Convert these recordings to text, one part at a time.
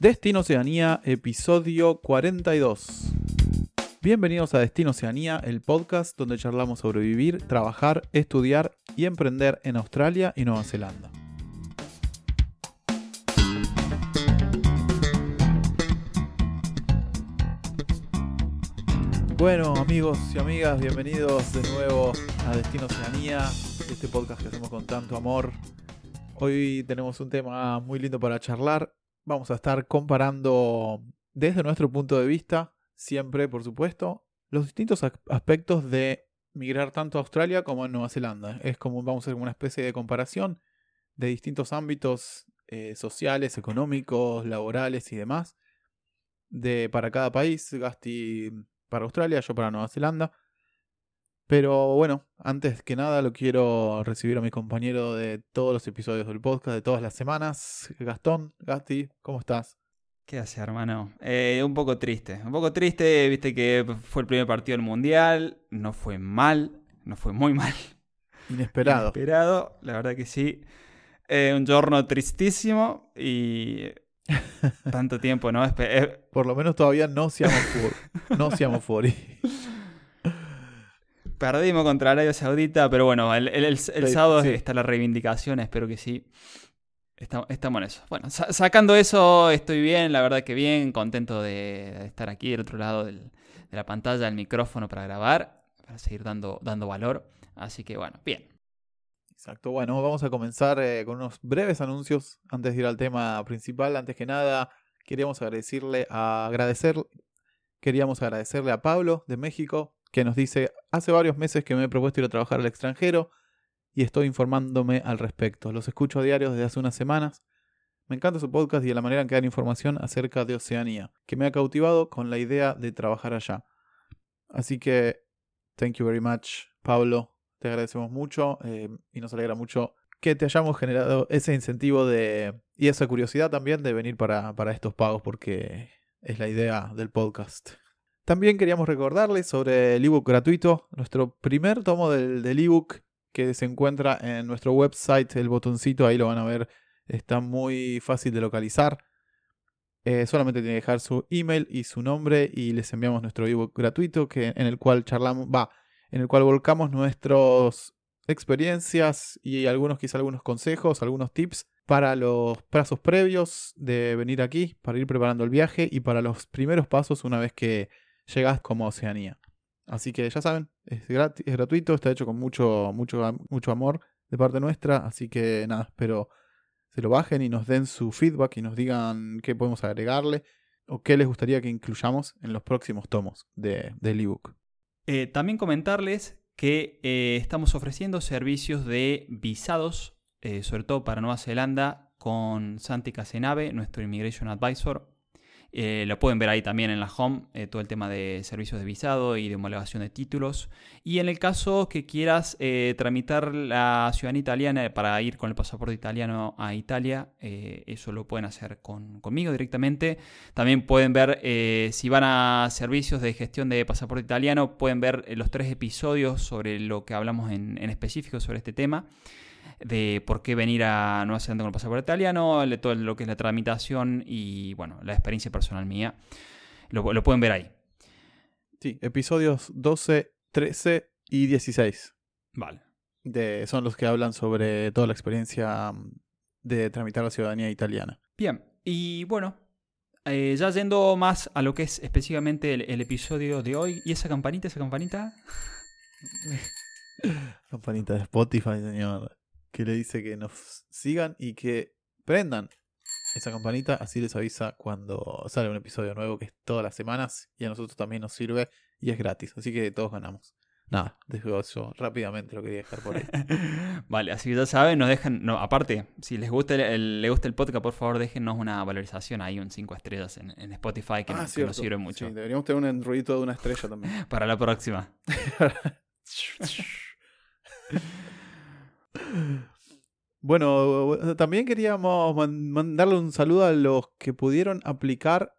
Destino Oceanía, episodio 42. Bienvenidos a Destino Oceanía, el podcast donde charlamos sobre vivir, trabajar, estudiar y emprender en Australia y Nueva Zelanda. Bueno, amigos y amigas, bienvenidos de nuevo a Destino Oceanía, este podcast que hacemos con tanto amor. Hoy tenemos un tema muy lindo para charlar. Vamos a estar comparando desde nuestro punto de vista, siempre por supuesto, los distintos aspectos de migrar tanto a Australia como a Nueva Zelanda. Es como vamos a hacer una especie de comparación de distintos ámbitos eh, sociales, económicos, laborales y demás de para cada país. Gasti para Australia, yo para Nueva Zelanda. Pero bueno, antes que nada lo quiero recibir a mi compañero de todos los episodios del podcast, de todas las semanas. Gastón, Gasti, ¿cómo estás? ¿Qué hace, hermano? Eh, un poco triste. Un poco triste, viste que fue el primer partido del Mundial. No fue mal, no fue muy mal. Inesperado. Inesperado, la verdad que sí. Eh, un giorno tristísimo y tanto tiempo, ¿no? Eh, Por lo menos todavía no seamos fuori. No seamos fuori. Perdimos contra Arabia Saudita, pero bueno, el, sábado está la reivindicación, espero que sí. Estamos, en eso. Bueno, sacando eso, estoy bien, la verdad que bien, contento de, estar aquí del otro lado de la pantalla, del micrófono para grabar, para seguir dando, dando valor. Así que bueno, bien. Exacto, bueno, vamos a comenzar eh, con unos breves anuncios antes de ir al tema principal. Antes que nada, queríamos agradecerle a agradecer, queríamos agradecerle a Pablo de México, que nos dice, hace varios meses que me he propuesto ir a trabajar al extranjero y estoy informándome al respecto. Los escucho a diario desde hace unas semanas. Me encanta su podcast y la manera en que dan información acerca de Oceanía, que me ha cautivado con la idea de trabajar allá. Así que, thank you very much, Pablo. Te agradecemos mucho eh, y nos alegra mucho que te hayamos generado ese incentivo de y esa curiosidad también de venir para, para estos pagos, porque es la idea del podcast. También queríamos recordarles sobre el ebook gratuito, nuestro primer tomo del, ebook que se encuentra en nuestro website, el botoncito ahí lo van a ver, está muy fácil de localizar. Eh, solamente tiene que dejar su email y su nombre y les enviamos nuestro ebook gratuito que, en el cual charlamos, va, en el cual volcamos nuestras experiencias y algunos quizá algunos consejos, algunos tips para los plazos previos de venir aquí, para ir preparando el viaje y para los primeros pasos una vez que llegas como Oceanía. Así que ya saben, es gratuito, está hecho con mucho, mucho, mucho amor de parte nuestra. Así que nada, espero se lo bajen y nos den su feedback y nos digan qué podemos agregarle o qué les gustaría que incluyamos en los próximos tomos de, del ebook. Eh, también comentarles que eh, estamos ofreciendo servicios de visados, eh, sobre todo para Nueva Zelanda, con Santi Casenave, nuestro Immigration Advisor. Eh, lo pueden ver ahí también en la home, eh, todo el tema de servicios de visado y de homologación de títulos. Y en el caso que quieras eh, tramitar la ciudadanía italiana para ir con el pasaporte italiano a Italia, eso lo pueden hacer conmigo directamente. También pueden ver, si van a servicios de gestión de pasaporte italiano, pueden ver los tres episodios sobre lo que hablamos en específico sobre este tema de por qué venir a Nueva Zelanda con el pasaporte italiano, todo lo que es la tramitación y, bueno, la experiencia personal mía. Lo, pueden ver ahí. Sí, episodios 12, 13 y 16. Vale. De, son los que hablan sobre toda la experiencia mm, de tramitar la ciudadanía italiana. Bien, y bueno, eh, ya yendo más a lo que es específicamente el, el episodio de hoy. ¿Y esa campanita, esa campanita? campanita de Spotify, señor que le dice que nos sigan y que prendan esa campanita, así les avisa cuando sale un episodio nuevo que es todas las semanas y a nosotros también nos sirve y es gratis, así que todos ganamos. Nada, dejo eso rápidamente, lo quería dejar por ahí. vale, así que ya saben, nos dejan, no, aparte, si les gusta el, gusta el podcast, por favor déjennos una valorización ahí, un 5 estrellas en, Spotify, que, ah, nos, sirve mucho. Sí, deberíamos tener un enrollito de una estrella también. Para la próxima. Bueno, también queríamos mandarle un saludo a los que pudieron aplicar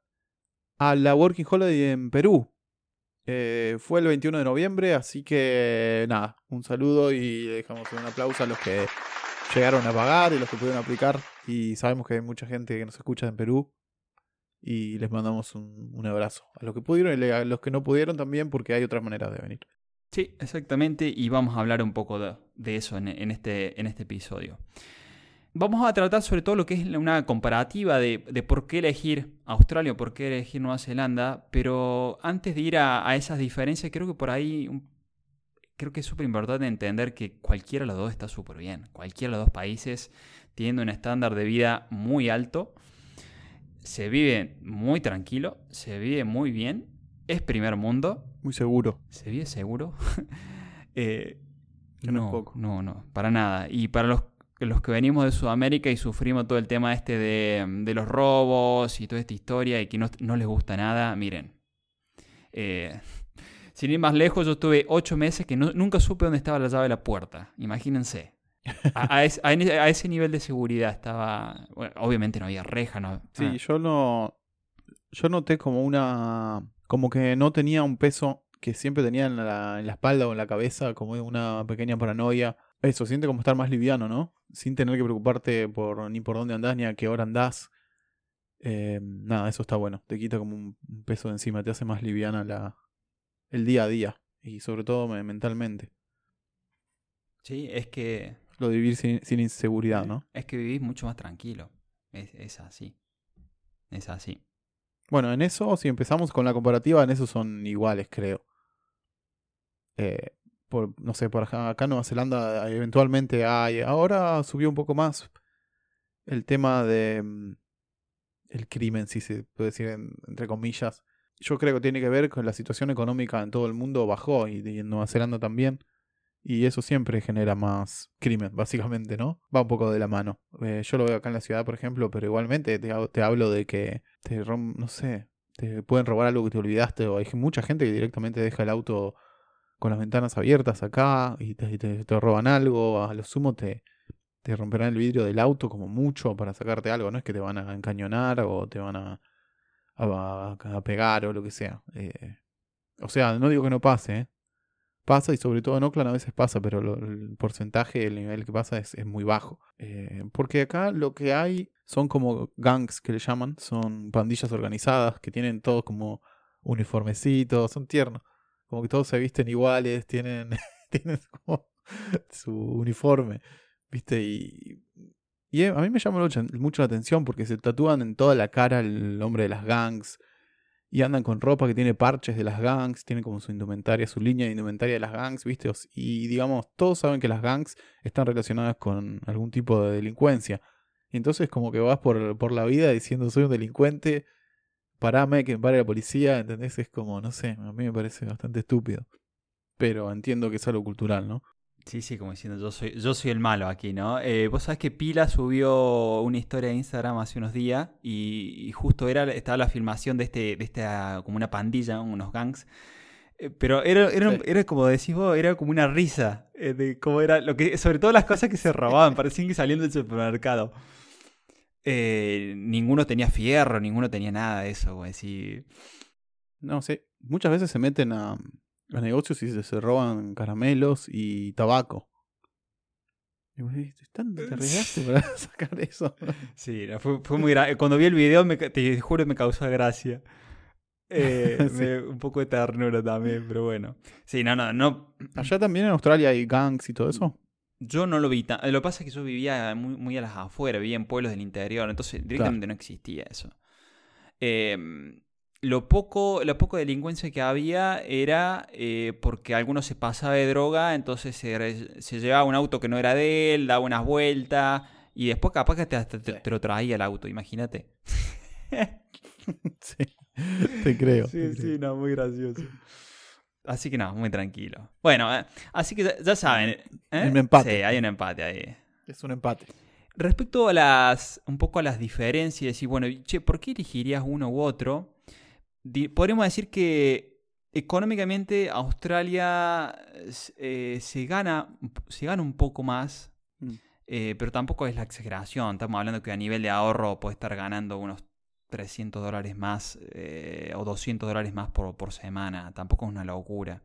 a la Working Holiday en Perú. Eh, fue el 21 de noviembre, así que nada, un saludo y dejamos un aplauso a los que llegaron a pagar y los que pudieron aplicar. Y sabemos que hay mucha gente que nos escucha en Perú. Y les mandamos un, un abrazo. A los que pudieron y a los que no pudieron también, porque hay otras maneras de venir. Sí, exactamente, y vamos a hablar un poco de, eso este, en este episodio. Vamos a tratar sobre todo lo que es una comparativa de, de por qué elegir Australia o por qué elegir Nueva Zelanda, pero antes de ir a, a esas diferencias, creo que por ahí creo que es súper importante entender que cualquiera de los dos está súper bien. Cualquiera de los dos países tiene un estándar de vida muy alto, se vive muy tranquilo, se vive muy bien, es primer mundo muy seguro. ¿Se vive seguro? eh, no, no, no, para nada. Y para los, los que venimos de Sudamérica y sufrimos todo el tema este de, de los robos y toda esta historia y que no, no les gusta nada, miren. Eh, sin ir más lejos, yo estuve ocho meses que no, nunca supe dónde estaba la llave de la puerta. Imagínense. A, a, ese, a, ese, nivel de seguridad estaba. Bueno, obviamente no había reja, no. Sí, ah. yo no. Yo noté como una como que no tenía un peso que siempre tenía en la, en la espalda o en la cabeza, como una pequeña paranoia. Eso, siente como estar más liviano, ¿no? Sin tener que preocuparte por ni por dónde andás ni a qué hora andás. Eh, nada, eso está bueno. Te quita como un peso de encima, te hace más liviana la, el día a día. Y sobre todo mentalmente. Sí, es que... Lo de vivir sin, sin inseguridad, ¿no? Es que vivís mucho más tranquilo. Es, es así. Es así. Bueno, en eso, si empezamos con la comparativa, en eso son iguales, creo. Eh, por, no sé, por acá, acá Nueva Zelanda eventualmente hay. Ahora subió un poco más el tema de. Mm, el crimen, si se puede decir entre comillas. Yo creo que tiene que ver con la situación económica en todo el mundo bajó y, en Nueva Zelanda también. Y eso siempre genera más crimen, básicamente, ¿no? Va un poco de la mano. Eh, yo lo veo acá en la ciudad, por ejemplo, pero igualmente te, te hablo de que te rom no sé, te pueden robar algo que te olvidaste o hay mucha gente que directamente deja el auto con las ventanas abiertas acá y te, roban algo, a lo sumo te, te romperán el vidrio del auto como mucho para sacarte algo, no es que te van a encañonar o te van a, a, a pegar o lo que sea. Eh, o sea, no digo que no pase, ¿eh? Pasa y sobre todo en Oakland a veces pasa, pero el porcentaje, el nivel que pasa es, es muy bajo. Eh, porque acá lo que hay son como gangs que le llaman, son pandillas organizadas que tienen todos como uniformecitos, son tiernos, como que todos se visten iguales, tienen, tienen como su uniforme, ¿viste? Y, y a mí me llama mucho, mucho la atención porque se tatúan en toda la cara el nombre de las gangs y andan con ropa que tiene parches de las gangs, tienen como su indumentaria, su línea de indumentaria de las gangs, ¿viste? Y digamos, todos saben que las gangs están relacionadas con algún tipo de delincuencia. Y entonces como que vas por, por la vida diciendo soy un delincuente, parame, que me pare la policía, ¿entendés? Es como, no sé, a mí me parece bastante estúpido. Pero entiendo que es algo cultural, ¿no? Sí, sí, como diciendo, yo soy, yo soy el malo aquí, ¿no? Eh, Vos sabés que Pila subió una historia de Instagram hace unos días y, justo era, estaba la filmación de este, de esta, como una pandilla, unos gangs. Eh, pero era, era, era, como decís vos, era como una risa eh, de cómo era, lo que, sobre todo las cosas que se robaban, parecían que salían del supermercado. ninguno tenía fierro, ninguno tenía nada de eso, güey. Sí. No sé, muchas veces se meten a, los negocios y se, roban caramelos y tabaco. Y vos ¿te arriesgaste para sacar eso? Sí, fue, fue muy Cuando vi el video, me, te juro, me causó gracia. Eh, un poco de ternura también, pero bueno. Sí, no, no, no. ¿Allá también en Australia hay gangs y todo eso? Yo no lo vi. Lo que pasa es que yo vivía muy, muy a las afueras, vivía en pueblos del interior, entonces directamente no existía eso. Eh, lo poco, la poco delincuencia que había era eh, porque alguno se pasaba de droga, entonces se, se, llevaba un auto que no era de él, daba unas vueltas y después capaz que te, te, lo traía el auto, imagínate. sí, te creo. Sí, sí, no, muy gracioso. Así que no, muy tranquilo. Bueno, eh, así que ya, saben. ¿eh? Un empate. Sí, hay un empate ahí. Es un empate. Respecto a las, un poco a las diferencias, y bueno, che, ¿por qué elegirías uno u otro? Podríamos decir que económicamente Australia eh, se, gana, se gana un poco más, mm. eh, pero tampoco es la exageración. Estamos hablando que a nivel de ahorro puede estar ganando unos 300 dólares más eh, o 200 dólares más por, por, semana. Tampoco es una locura.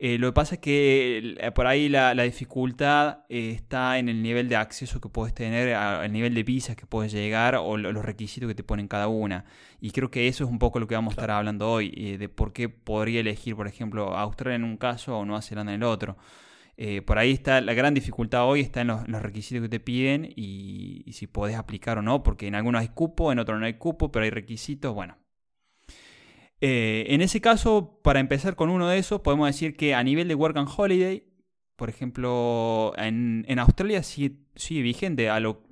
Eh, lo que pasa es que eh, por ahí la, dificultad eh, está en el nivel de acceso que puedes tener, el nivel de visas que puedes llegar o los requisitos que te ponen cada una. Y creo que eso es un poco lo que vamos a estar hablando hoy, de por qué podría elegir, por ejemplo, Australia en un caso o Nueva Zelanda en el otro. por ahí está la gran dificultad hoy, está en los, requisitos que te piden y, y si podés aplicar o no, porque en algunos hay cupo, en otros no hay cupo, pero hay requisitos, bueno, eh, en ese caso, para empezar con uno de esos, podemos decir que a nivel de Work and Holiday, por ejemplo, en, Australia sigue, vigente a lo,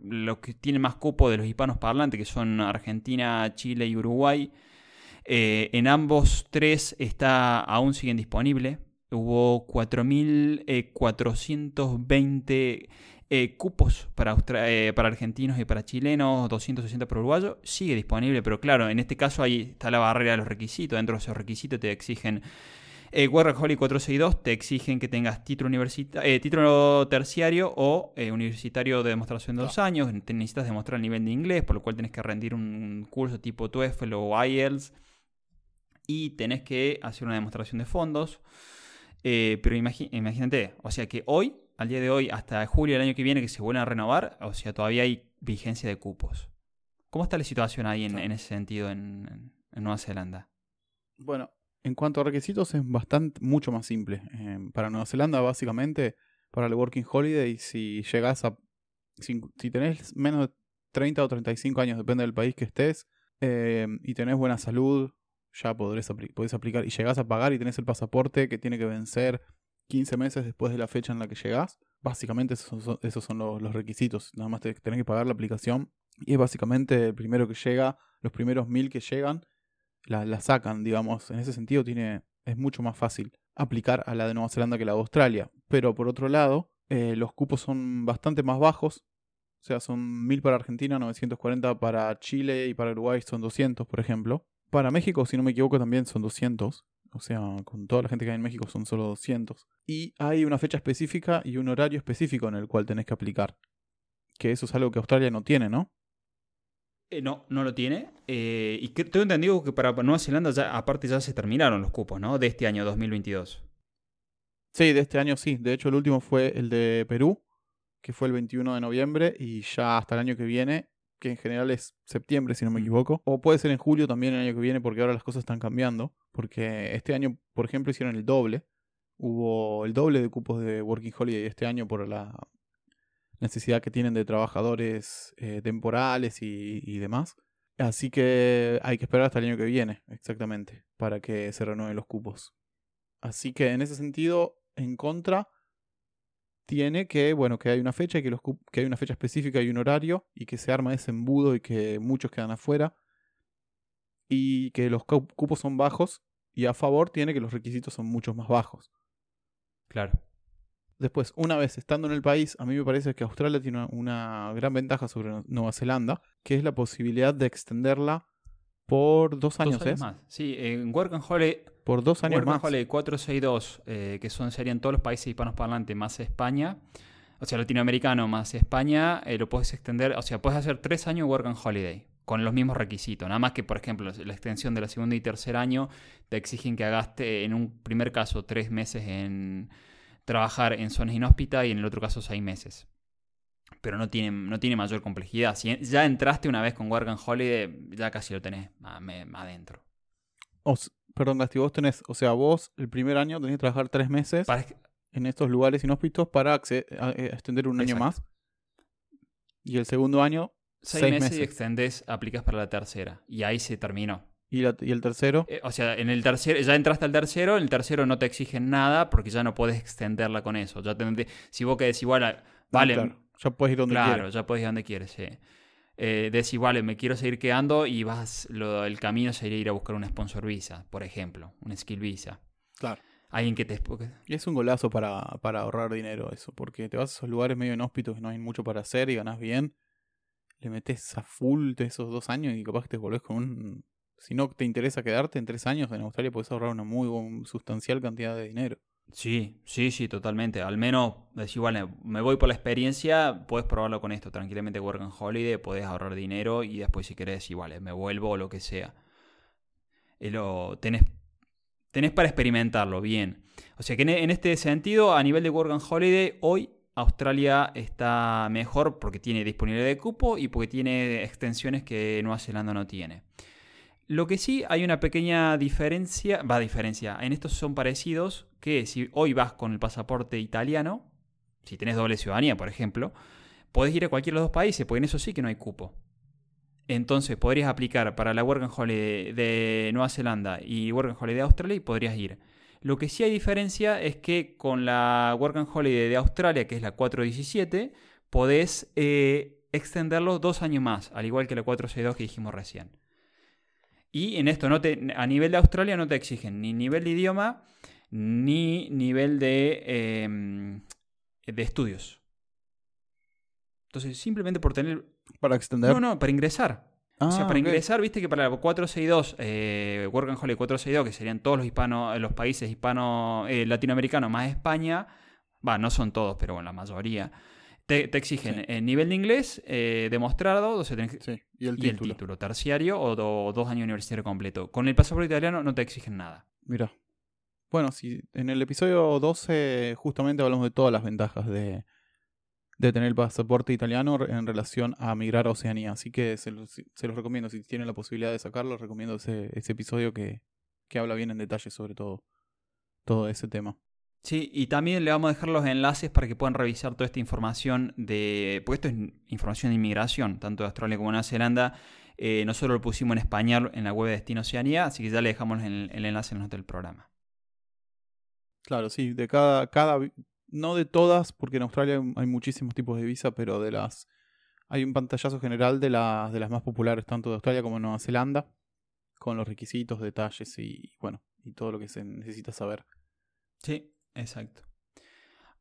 que tiene más cupo de los hispanos parlantes, que son Argentina, Chile y Uruguay. Eh, en ambos tres está, aún siguen disponibles. Hubo 4.420 eh, cupos para, eh, para argentinos y para chilenos, 260 para uruguayos, sigue disponible, pero claro, en este caso ahí está la barrera de los requisitos. Dentro de esos requisitos te exigen eh, Holly 462 te exigen que tengas título, eh, título terciario o universitario de demostración de dos años. Te necesitas demostrar el nivel de inglés, por lo cual tienes que rendir un curso tipo TOEFL o IELTS. Y tenés que hacer una demostración de fondos. pero imagínate, o sea que hoy al día de hoy, hasta julio del año que viene, que se vuelvan a renovar, o sea, todavía hay vigencia de cupos. ¿Cómo está la situación ahí en, ese sentido en, Nueva Zelanda? Bueno, en cuanto a requisitos es bastante, mucho más simple. Em, para Nueva Zelanda, básicamente, para el Working Holiday, si llegas a. Si, tenés menos de 30 o 35 años, depende del país que estés, em, y tenés buena salud, ya podrés podés aplicar. Y llegás a pagar y tenés el pasaporte que tiene que vencer 15 meses después de la fecha en la que llegás. Básicamente esos son, los, requisitos. Nada más tenés que pagar la aplicación. Y es básicamente el primero que llega, los primeros mil que llegan, la, sacan, digamos. En ese sentido tiene, es mucho más fácil aplicar a la de Nueva Zelanda que la de Australia. Pero por otro lado, eh, los cupos son bastante más bajos. O sea, son mil para Argentina, 940 para Chile y para Uruguay son 200, por ejemplo. Para México, si no me equivoco, también son 200. O sea, con toda la gente que hay en México son solo 200. Y hay una fecha específica y un horario específico en el cual tenés que aplicar. Que eso es algo que Australia no tiene, ¿no? Eh, no, no lo tiene. Eh, y que, tengo entendido que para Nueva Zelanda ya, aparte ya se terminaron los cupos, ¿no? De este año 2022. Sí, de este año sí. De hecho, el último fue el de Perú, que fue el 21 de noviembre, y ya hasta el año que viene que en general es septiembre, si no me equivoco. O puede ser en julio también el año que viene, porque ahora las cosas están cambiando. Porque este año, por ejemplo, hicieron el doble. Hubo el doble de cupos de Working Holiday este año por la necesidad que tienen de trabajadores eh, temporales y, y demás. Así que hay que esperar hasta el año que viene, exactamente, para que se renueven los cupos. Así que en ese sentido, en contra, tiene que, bueno, que hay una fecha y que, los, que hay una fecha específica y un horario y que se arma ese embudo y que muchos quedan afuera y que los cupos son bajos y a favor tiene que los requisitos son mucho más bajos. Claro. Después, una vez estando en el país, a mí me parece que Australia tiene una, gran ventaja sobre Nueva Zelanda, que es la posibilidad de extenderla por dos años. Dos más. Sí, en Work and Holiday por dos años más. 462, eh, que son, serían todos los países hispanos parlantes más España, o sea, latinoamericano más España, eh, lo puedes extender, o sea, puedes hacer tres años Work and Holiday con los mismos requisitos. Nada más que, por ejemplo, la extensión de la segunda y tercer año te exigen que hagaste en un primer caso tres meses en trabajar en zonas inhóspitas y en el otro caso seis meses. Pero no tiene, no tiene mayor complejidad. Si ya entraste una vez con Work and Holiday, ya casi lo tenés adentro. Perdón, Gasti, vos tenés, o sea, vos el primer año tenés que trabajar tres meses en estos lugares inhóspitos para eh, extender un año más. Y el segundo año, seis, meses, y extendés, aplicas para la tercera. Y ahí se terminó. ¿Y, el tercero? Eh, o sea, en el tercero, ya entraste al tercero, en el tercero no te exigen nada porque ya no puedes extenderla con eso. Ya si vos querés igual, a, vale. ya puedes ir donde quieras. Claro, ya puedes ir donde quieres, sí eh, decís, vale, me quiero seguir quedando y vas, lo, el camino sería ir a buscar una sponsor visa, por ejemplo, una skill visa. Claro. Alguien que te... Y es un golazo para, para ahorrar dinero eso, porque te vas a esos lugares medio inhóspitos que no hay mucho para hacer y ganas bien, le metes a full de esos dos años y capaz que te volvés con un... Si no te interesa quedarte en tres años en Australia, puedes ahorrar una muy sustancial cantidad de dinero. Sí, sí, sí, totalmente. Al menos, decir, igual me voy por la experiencia, puedes probarlo con esto tranquilamente, Work and Holiday, puedes ahorrar dinero y después si querés, igual, me vuelvo o lo que sea. lo, tenés, tenés para experimentarlo, bien. O sea que en, en este sentido, a nivel de Work and Holiday, hoy Australia está mejor porque tiene disponibilidad de cupo y porque tiene extensiones que Nueva Zelanda no tiene. Lo que sí hay una pequeña diferencia, va diferencia, en estos son parecidos, que si hoy vas con el pasaporte italiano, si tenés doble ciudadanía, por ejemplo, podés ir a cualquiera de los dos países, porque en eso sí que no hay cupo. Entonces podrías aplicar para la Work and Holiday de Nueva Zelanda y Work and Holiday de Australia y podrías ir. Lo que sí hay diferencia es que con la Work and Holiday de Australia, que es la 417, podés eh, extenderlo dos años más, al igual que la 462 que dijimos recién. Y en esto no te, a nivel de Australia no te exigen ni nivel de idioma ni nivel de, em, de estudios. Entonces, simplemente por tener... Para extender. No, no, para ingresar. o sea, Ah, para ingresar, viste que para la 462, eh, Work and Holiday 462, que serían todos los hispanos, los países hispano, eh, latinoamericanos más España, va, no son todos, pero bueno, la mayoría, te, te exigen Sí. el nivel de inglés eh, demostrado, o sea, tenés- Sí, y el y el título. título terciario o, do- dos años universitario completo. Con el pasaporte italiano no te exigen nada. Mira. Bueno, sí, en el episodio 12 justamente hablamos de todas las ventajas de, de tener el pasaporte italiano en relación a migrar a Oceanía. Así que se los, los recomiendo. Si tienen la posibilidad de sacarlo, recomiendo ese, episodio que, que habla bien en detalle sobre todo, todo ese tema. Sí, y también le vamos a dejar los enlaces para que puedan revisar toda esta información de. Porque esto es información de inmigración, tanto de Australia como de Nueva Zelanda. Eh, nosotros lo pusimos en español en la web de Destino Oceanía, así que ya le dejamos el, el enlace en notas del programa. Claro, sí, de cada, cada, no de todas, porque en Australia hay- muchísimos tipos de visa, pero de las, hay un pantallazo general de las, de las más populares, tanto de Australia como de Nueva Zelanda, con los requisitos, detalles y, bueno, y todo lo que se necesita saber. Sí, exacto.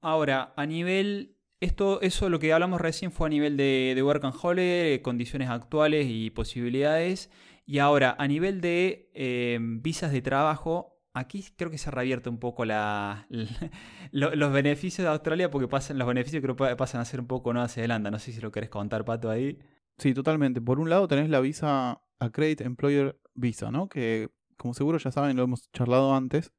Ahora, a nivel. Esto, eso lo que hablamos recién fue a nivel de, de Work and Holiday, condiciones actuales y posibilidades. Y ahora, a nivel de eh, visas de trabajo, aquí creo que se revierte un poco los beneficios de Australia porque pasan, los beneficios creo que pasan a ser un poco Nueva Zelanda. No sé si lo querés contar, Pato, ahí. Sí, totalmente. Por un lado tenés la visa Accredit Employer Visa, ¿no? Que, como seguro ya saben, lo hemos charlado antes,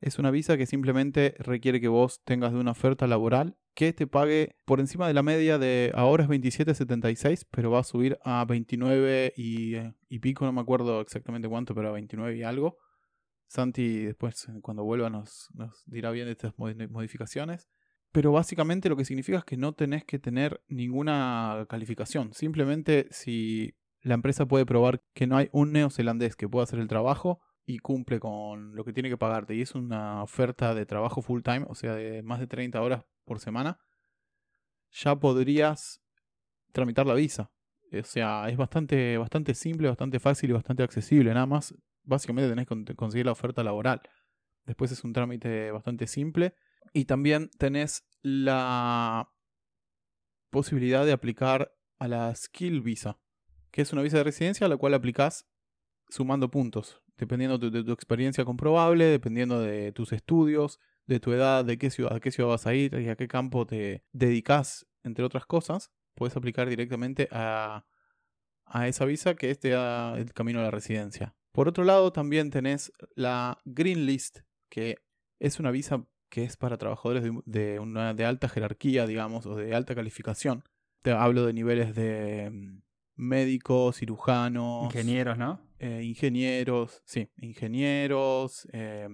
es una visa que simplemente requiere que vos tengas de una oferta laboral que te pague por encima de la media de ahora es 27.76, pero va a subir a 29 y, eh, y pico, no me acuerdo exactamente cuánto, pero a 29 y algo. Santi después, eh, cuando vuelva, nos, dirá bien de estas modi- modificaciones. Pero básicamente lo que significa es que no tenés que tener ninguna calificación. Simplemente si la empresa puede probar que no hay un neozelandés que pueda hacer el trabajo y cumple con lo que tiene que pagarte y es una oferta de trabajo full time, o sea, de más de 30 horas por semana, ya podrías tramitar la visa. O sea, es bastante, bastante simple, bastante fácil y bastante accesible. Nada más, básicamente tenés que con- conseguir la oferta laboral. Después es un trámite bastante simple. Y también tenés la posibilidad de aplicar a la Skill Visa, que es una visa de residencia a la cual aplicás sumando puntos, dependiendo de, de tu experiencia comprobable, dependiendo de tus estudios, de tu edad, de qué ciudad, a qué ciudad vas a ir y a qué campo te dedicas, entre otras cosas, puedes aplicar directamente a, a esa visa que es te da el camino a la residencia. Por otro lado, también tenés la Green List, que es una visa que es para trabajadores de, de una de alta jerarquía, digamos, o de alta calificación. Te hablo de niveles de mm, médicos, cirujanos, Ingenieros, ¿no? eh, ingenieros, sí, ingenieros, eh,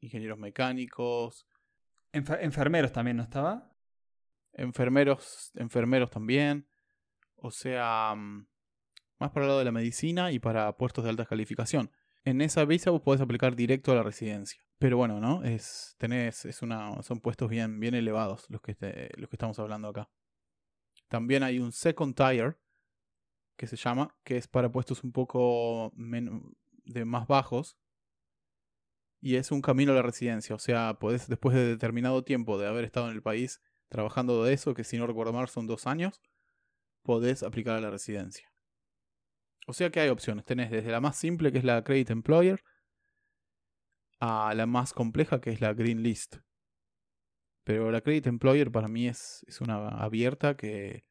ingenieros mecánicos, Enfer- enfermeros también, ¿no estaba? enfermeros, enfermeros también. O sea, mm, más para el lado de la medicina y para puestos de alta calificación. En esa visa vos podés aplicar directo a la residencia. Pero bueno, ¿no? Es, tenés, es una, son puestos bien, bien elevados los que, te- los que estamos hablando acá. También hay un second tier, que se llama, que es para puestos un poco de más bajos. Y es un camino a la residencia. O sea, podés, después de determinado tiempo de haber estado en el país trabajando de eso, que si no recuerdo mal son dos años, podés aplicar a la residencia. O sea que hay opciones. Tenés desde la más simple, que es la Credit Employer, a la más compleja, que es la Green List. Pero la Credit Employer para mí es, es una abierta que,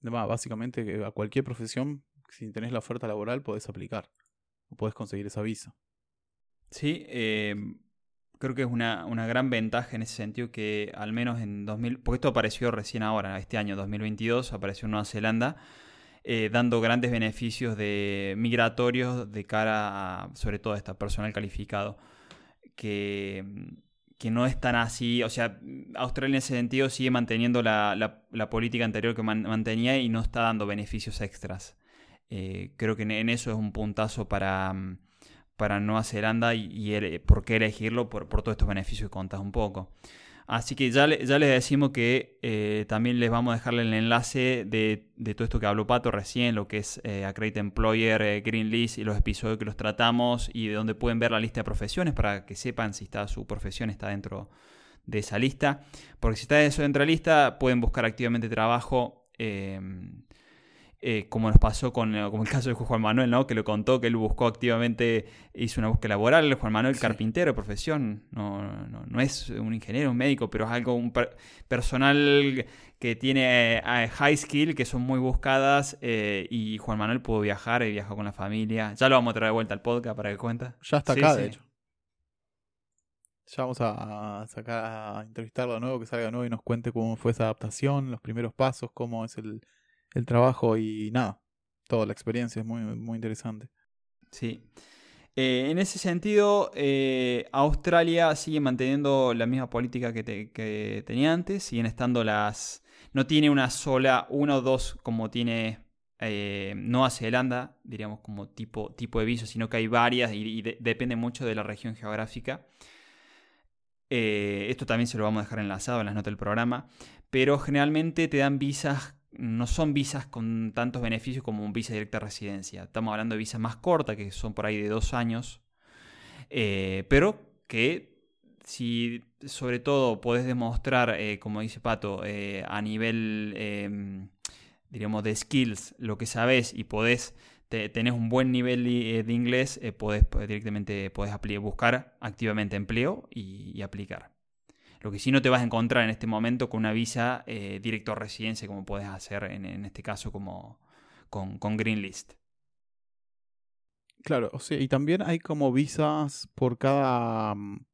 básicamente, a cualquier profesión, si tenés la oferta laboral, podés aplicar. O podés conseguir esa visa. Sí, eh, creo que es una, gran ventaja en ese sentido que al menos en 2000, porque esto apareció recién ahora, este año 2022, apareció en Nueva Zelanda, eh, dando grandes beneficios de migratorios de cara a, sobre todo a este personal calificado, que, que no es tan así, o sea, Australia en ese sentido sigue manteniendo la, política anterior que mantenía y no está dando beneficios extras. Eh, creo que en, eso es un puntazo para, para Nueva Zelanda y, por qué elegirlo por, por todos estos beneficios que contás un poco. Así que ya, ya les decimos que eh, también les vamos a dejarle el enlace de, todo esto que habló Pato recién, lo que es eh, Accredit Employer, eh, Green List y los episodios que los tratamos y de donde pueden ver la lista de profesiones para que sepan si está, su profesión está dentro de esa lista. Porque si está dentro de la lista, pueden buscar activamente trabajo. Eh, como nos pasó con eh, como el caso de Juan Manuel, ¿no? que lo contó, que él buscó activamente, hizo una búsqueda laboral. Juan Manuel, carpintero, profesión, no, no, es un ingeniero, un médico, pero es algo, un personal que tiene eh, high skill, que son muy buscadas, y Juan Manuel pudo viajar y viajó con la familia. Ya lo vamos a traer de vuelta al podcast para que cuenta. Ya está acá, de hecho. Ya vamos a sacar a entrevistarlo de nuevo, que salga de nuevo y nos cuente cómo fue esa adaptación, los primeros pasos, cómo es el, el trabajo y nada, toda la experiencia es muy, muy interesante. Sí. Eh, en ese sentido, eh, Australia sigue manteniendo la misma política que, tenía antes, siguen estando las... No tiene una sola, una o dos como tiene eh, Nueva Zelanda, diríamos como tipo, tipo de viso, sino que hay varias y, depende mucho de la región geográfica. esto también se lo vamos a dejar enlazado en las notas del programa, pero generalmente te dan visas no son visas con tantos beneficios como un visa directa residencia. Estamos hablando de visas más cortas, que son por ahí de dos años, eh, pero que si sobre todo podés demostrar, eh, como dice Pato, eh, a nivel, em, diríamos, de skills, lo que sabes y podés, tenés un buen nivel de, inglés, podés directamente podés buscar activamente empleo y aplicar. Lo que sí no te vas a encontrar en este momento con una visa eh, directo a residencia, como puedes hacer en, este caso como con, con Green List. Claro, o sea, y también hay como visas por cada mm,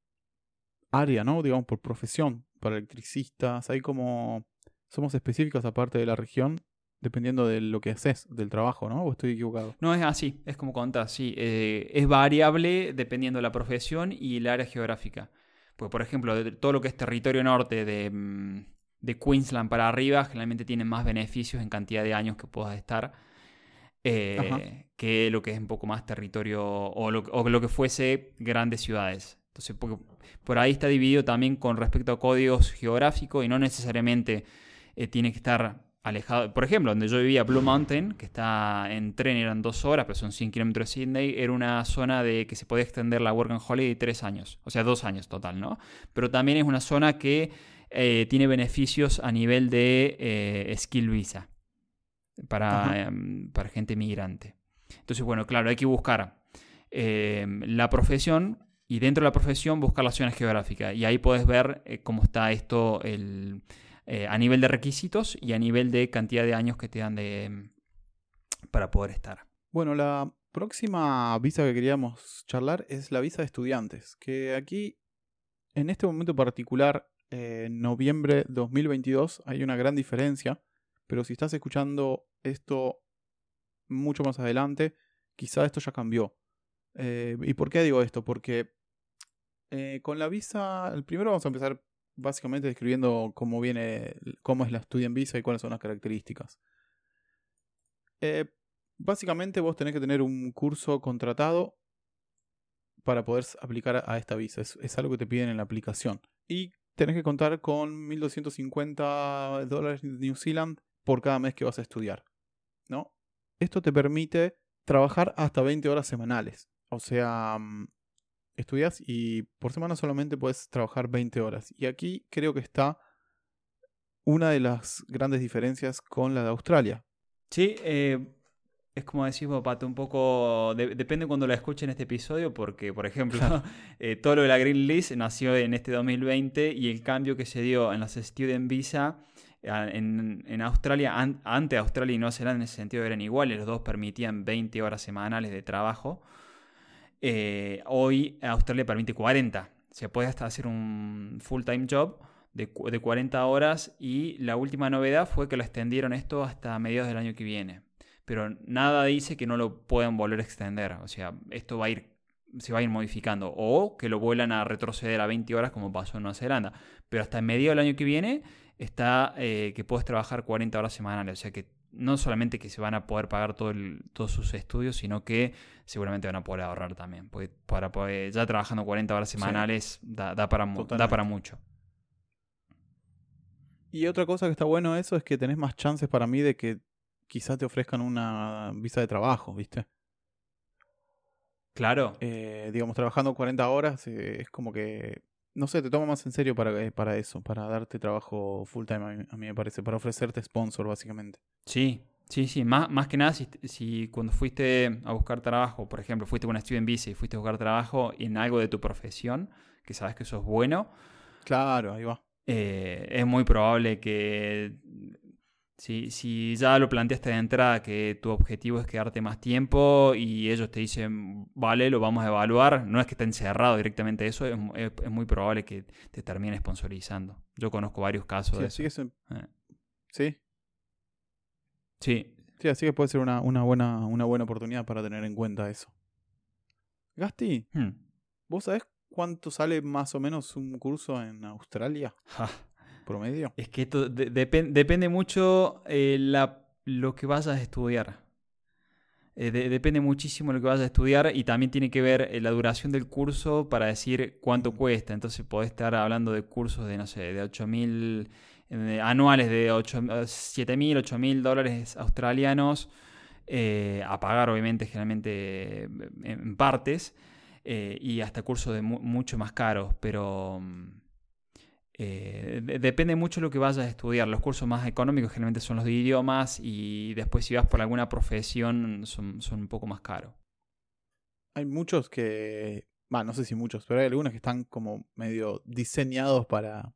área, ¿no? Digamos, por profesión, para electricistas, hay como... Somos específicos aparte de la región, dependiendo de lo que haces, del trabajo, ¿no? ¿O estoy equivocado? No, es así, es como contás, sí. Eh, es variable dependiendo de la profesión y el área geográfica. Pues, por ejemplo, de todo lo que es territorio norte de, mm, de Queensland para arriba, generalmente tienen más beneficios en cantidad de años que puedas estar. Eh, que lo que es un poco más territorio o lo, que fuese grandes ciudades. Entonces, por ahí está dividido también con respecto a códigos geográficos y no necesariamente eh, tiene que estar alejado. Por ejemplo, donde yo vivía, Blue Mountain, que está en tren, eran dos horas, pero son 100 kilómetros de Sydney, era una zona de que se podía extender la Work and Holiday tres años, o sea, dos años total, ¿no? Pero también es una zona que eh, tiene beneficios a nivel de eh, skill visa para, em, para gente migrante. Entonces, bueno, claro, hay que buscar em, la profesión y dentro de la profesión buscar las zonas geográficas. Y ahí puedes ver eh, cómo está esto, el eh, a nivel de requisitos y a nivel de cantidad de años que te dan de, mm, para poder estar. Bueno, la próxima visa que queríamos charlar es la visa de estudiantes, que aquí, en este momento particular, en noviembre 2022, hay una gran diferencia, pero si estás escuchando esto mucho más adelante, quizá esto ya cambió. Eh, ¿Y por qué digo esto? Porque eh, con la visa, primero vamos a empezar básicamente describiendo cómo viene, cómo es la en Visa y cuáles son las características. Eh, básicamente vos tenés que tener un curso contratado para poder aplicar a esta visa. Es, algo que te piden en la aplicación. Y tenés que contar con 1.250 dólares de New Zealand por cada mes que vas a estudiar. ¿no? Esto te permite trabajar hasta 20 horas semanales. O sea, mm, estudias y por semana solamente puedes trabajar 20 horas. Y aquí creo que está una de las grandes diferencias con la de Australia. Sí, eh, es como decís Pato, un poco, depende cuando la escuchen este episodio, porque, por ejemplo, eh, todo lo de la Green List nació en este 2020 y el cambio que se dio en las Student Visa en, en Australia, ante Australia y Nueva Zelanda en ese sentido eran iguales, los dos permitían 20 horas semanales de trabajo. Eh, hoy Australia permite 40. Se puede hasta hacer un full-time job de, de 40 horas y la última novedad fue que lo extendieron esto hasta mediados del año que viene. Pero nada dice que no lo puedan volver a extender. O sea, esto va a ir se va a ir modificando. O que lo vuelan a retroceder a 20 horas como pasó en Nueva Zelanda. Pero hasta el medio del año que viene está eh, que puedes trabajar 40 horas semanales. O sea que no solamente que se van a poder pagar todo todos sus estudios, sino que seguramente van a poder ahorrar también. Porque para poder, ya trabajando 40 horas semanales da, para, da para mucho. Y otra cosa que está bueno eso es que tenés más chances para mí de que quizás te ofrezcan una visa de trabajo, ¿viste? Claro. Eh, digamos, trabajando 40 horas eh, es como que, no sé, te toma más en serio para, eh, para eso, para darte trabajo full time, a mí, me parece, para ofrecerte sponsor, básicamente. Sí, sí, sí. Más, más que nada, si, si cuando fuiste a buscar trabajo, por ejemplo, fuiste con una student visa y fuiste a buscar trabajo en algo de tu profesión, que sabes que eso es bueno. Claro, ahí va. es muy probable que si, ya lo planteaste de entrada que tu objetivo es quedarte más tiempo y ellos te dicen, vale, lo vamos a evaluar, no es que esté encerrado directamente eso, es, muy probable que te termine sponsorizando. Yo conozco varios casos de así eso. Eh. Sí. Sí. Sí, así que puede ser una, buena, una buena oportunidad para tener en cuenta eso. Gasti, hmm. ¿vos sabés cuánto sale más o menos un curso en Australia? Promedio? Es que esto depende mucho eh, lo que vayas a estudiar. Eh, depende muchísimo lo que vayas a estudiar y también tiene que ver eh, la duración del curso para decir cuánto cuesta. Entonces podés estar hablando de cursos de, no sé, de 8.000 anuales de 7.000, 8.000 dólares australianos a pagar obviamente generalmente en partes y hasta cursos de mucho más caros, pero... Eh, depende mucho de lo que vayas a estudiar. Los cursos más económicos generalmente son los de idiomas y después si vas por alguna profesión son, un poco más caros. Hay muchos que, no sé si muchos, pero hay algunos que están como medio diseñados para,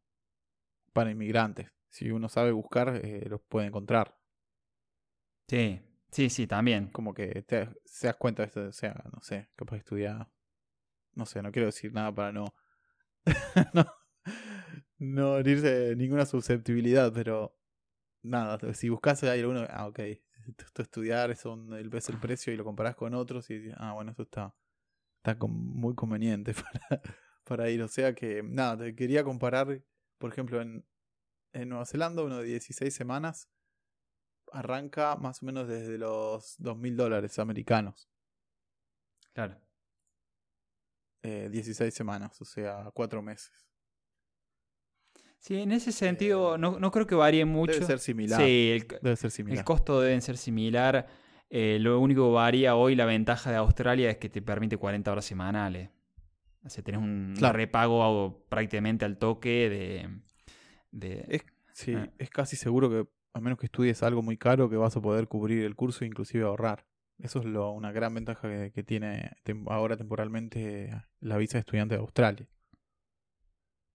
para inmigrantes. Si uno sabe buscar, eh, los puede encontrar. Sí, sí, sí, también. Como que te, das cuenta de esto, o sea, no sé, capaz de estudiar. No sé, no quiero decir nada para no, no no abrirse ninguna susceptibilidad, pero nada, si buscas hay alguno, ah, ok, esto estudiar, son el, ves el precio y lo comparás con otros y ah, bueno, eso está, está muy conveniente para, para ir. O sea que, nada, te quería comparar, por ejemplo, en, en Nueva Zelanda, uno de 16 semanas arranca más o menos desde los 2.000 dólares americanos. Claro. Eh, 16 semanas, o sea, 4 meses. Sí, en ese sentido eh, no, creo que varíe mucho. Debe ser similar. Sí, el, debe ser similar. El costo debe ser similar. Eh, lo único que varía hoy, la ventaja de Australia es que te permite 40 horas semanales. O sea, tenés un repago prácticamente al toque de... es, sí, eh. es casi seguro que, a menos que estudies algo muy caro, que vas a poder cubrir el curso e inclusive ahorrar. Eso es lo, una gran ventaja que, que tiene ahora temporalmente la visa de estudiante de Australia.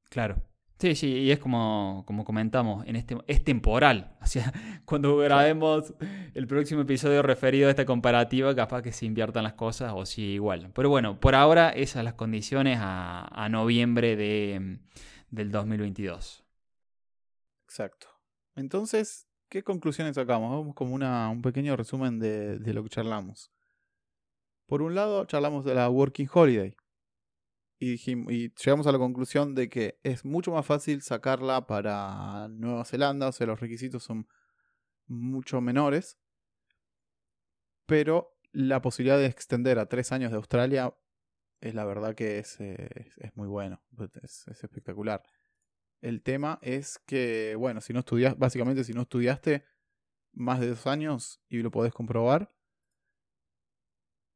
Claro. Sí, sí, y es como, como comentamos, en este, es temporal. O sea, cuando grabemos el próximo episodio referido a esta comparativa, capaz que se inviertan las cosas o sí igual. Pero bueno, por ahora esas son las condiciones a, noviembre de, del 2022. Exacto. Entonces, ¿qué conclusiones sacamos? Vamos como una, un pequeño resumen de, de lo que charlamos. Por un lado, charlamos de la Working Holiday y, llegamos a la conclusión de que es mucho más fácil sacarla para Nueva Zelanda, o sea, los requisitos son mucho menores, pero la posibilidad de extender a tres años de Australia es la verdad que es, eh, es, muy bueno, es, espectacular. El tema es que, bueno, si no estudias, básicamente si no estudiaste más de dos años y lo podés comprobar,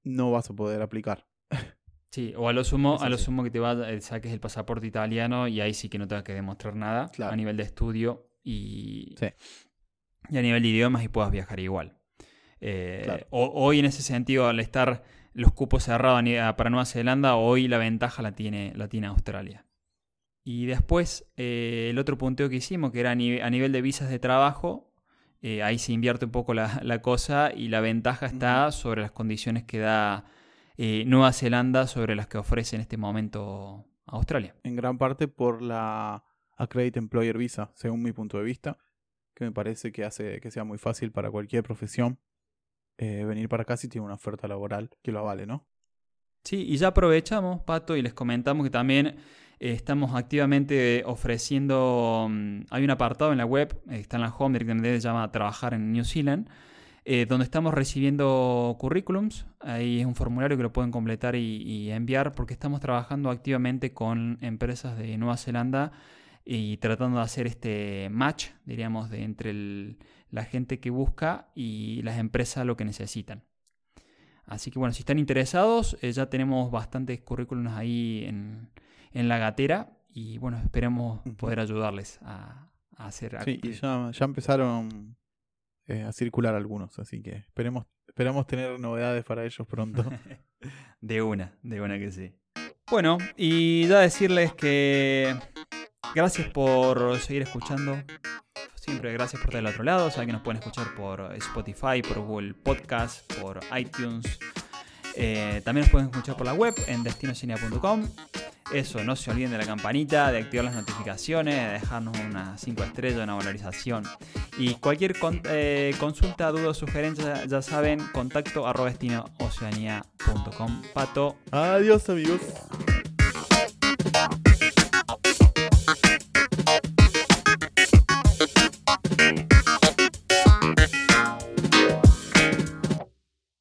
no vas a poder aplicar. Sí, o a lo sumo, a lo sumo que te va, eh, saques el pasaporte italiano y ahí sí que no tengas que demostrar nada a nivel de estudio y, y a nivel de idiomas y puedas viajar igual. Eh, hoy en ese sentido, al estar los cupos cerrados para Nueva Zelanda, hoy la ventaja la tiene, la tiene Australia. Y después, eh, el otro punteo que hicimos, que era a, nivel de visas de trabajo, ahí se invierte un poco la, cosa y la ventaja está sobre las condiciones que da eh, Nueva Zelanda sobre las que ofrece en este momento Australia. En gran parte por la Accredited Employer Visa, según mi punto de vista, que me parece que hace que sea muy fácil para cualquier profesión eh, venir para acá si tiene una oferta laboral que lo avale, ¿no? Sí, y ya aprovechamos, Pato, y les comentamos que también eh, estamos activamente ofreciendo, mm, hay un apartado en la web, está en la home directamente, se llama Trabajar en New Zealand, eh, donde estamos recibiendo currículums. Ahí es un formulario que lo pueden completar y, enviar porque estamos trabajando activamente con empresas de Nueva Zelanda y tratando de hacer este match, diríamos, de entre la gente que busca y las empresas lo que necesitan. Así que bueno, si están interesados, eh, ya tenemos bastantes currículums ahí en, la gatera y bueno, esperemos poder ayudarles a, hacer... Sí, y ya, ya empezaron eh, a circular algunos, así que esperemos, esperamos tener novedades para ellos pronto. de una, de una que sí. Bueno, y ya decirles que gracias por seguir escuchando. Siempre gracias por estar del otro lado. Saben que nos pueden escuchar por Spotify, por Google Podcast, por iTunes. Eh, también nos pueden escuchar por la web en destinocenia.com. Eso, no se olviden de la campanita, de activar las notificaciones, de dejarnos unas 5 estrellas, una valorización. Y cualquier eh, consulta, duda o sugerencia, ya saben, contacto arroba Pato. Adiós amigos.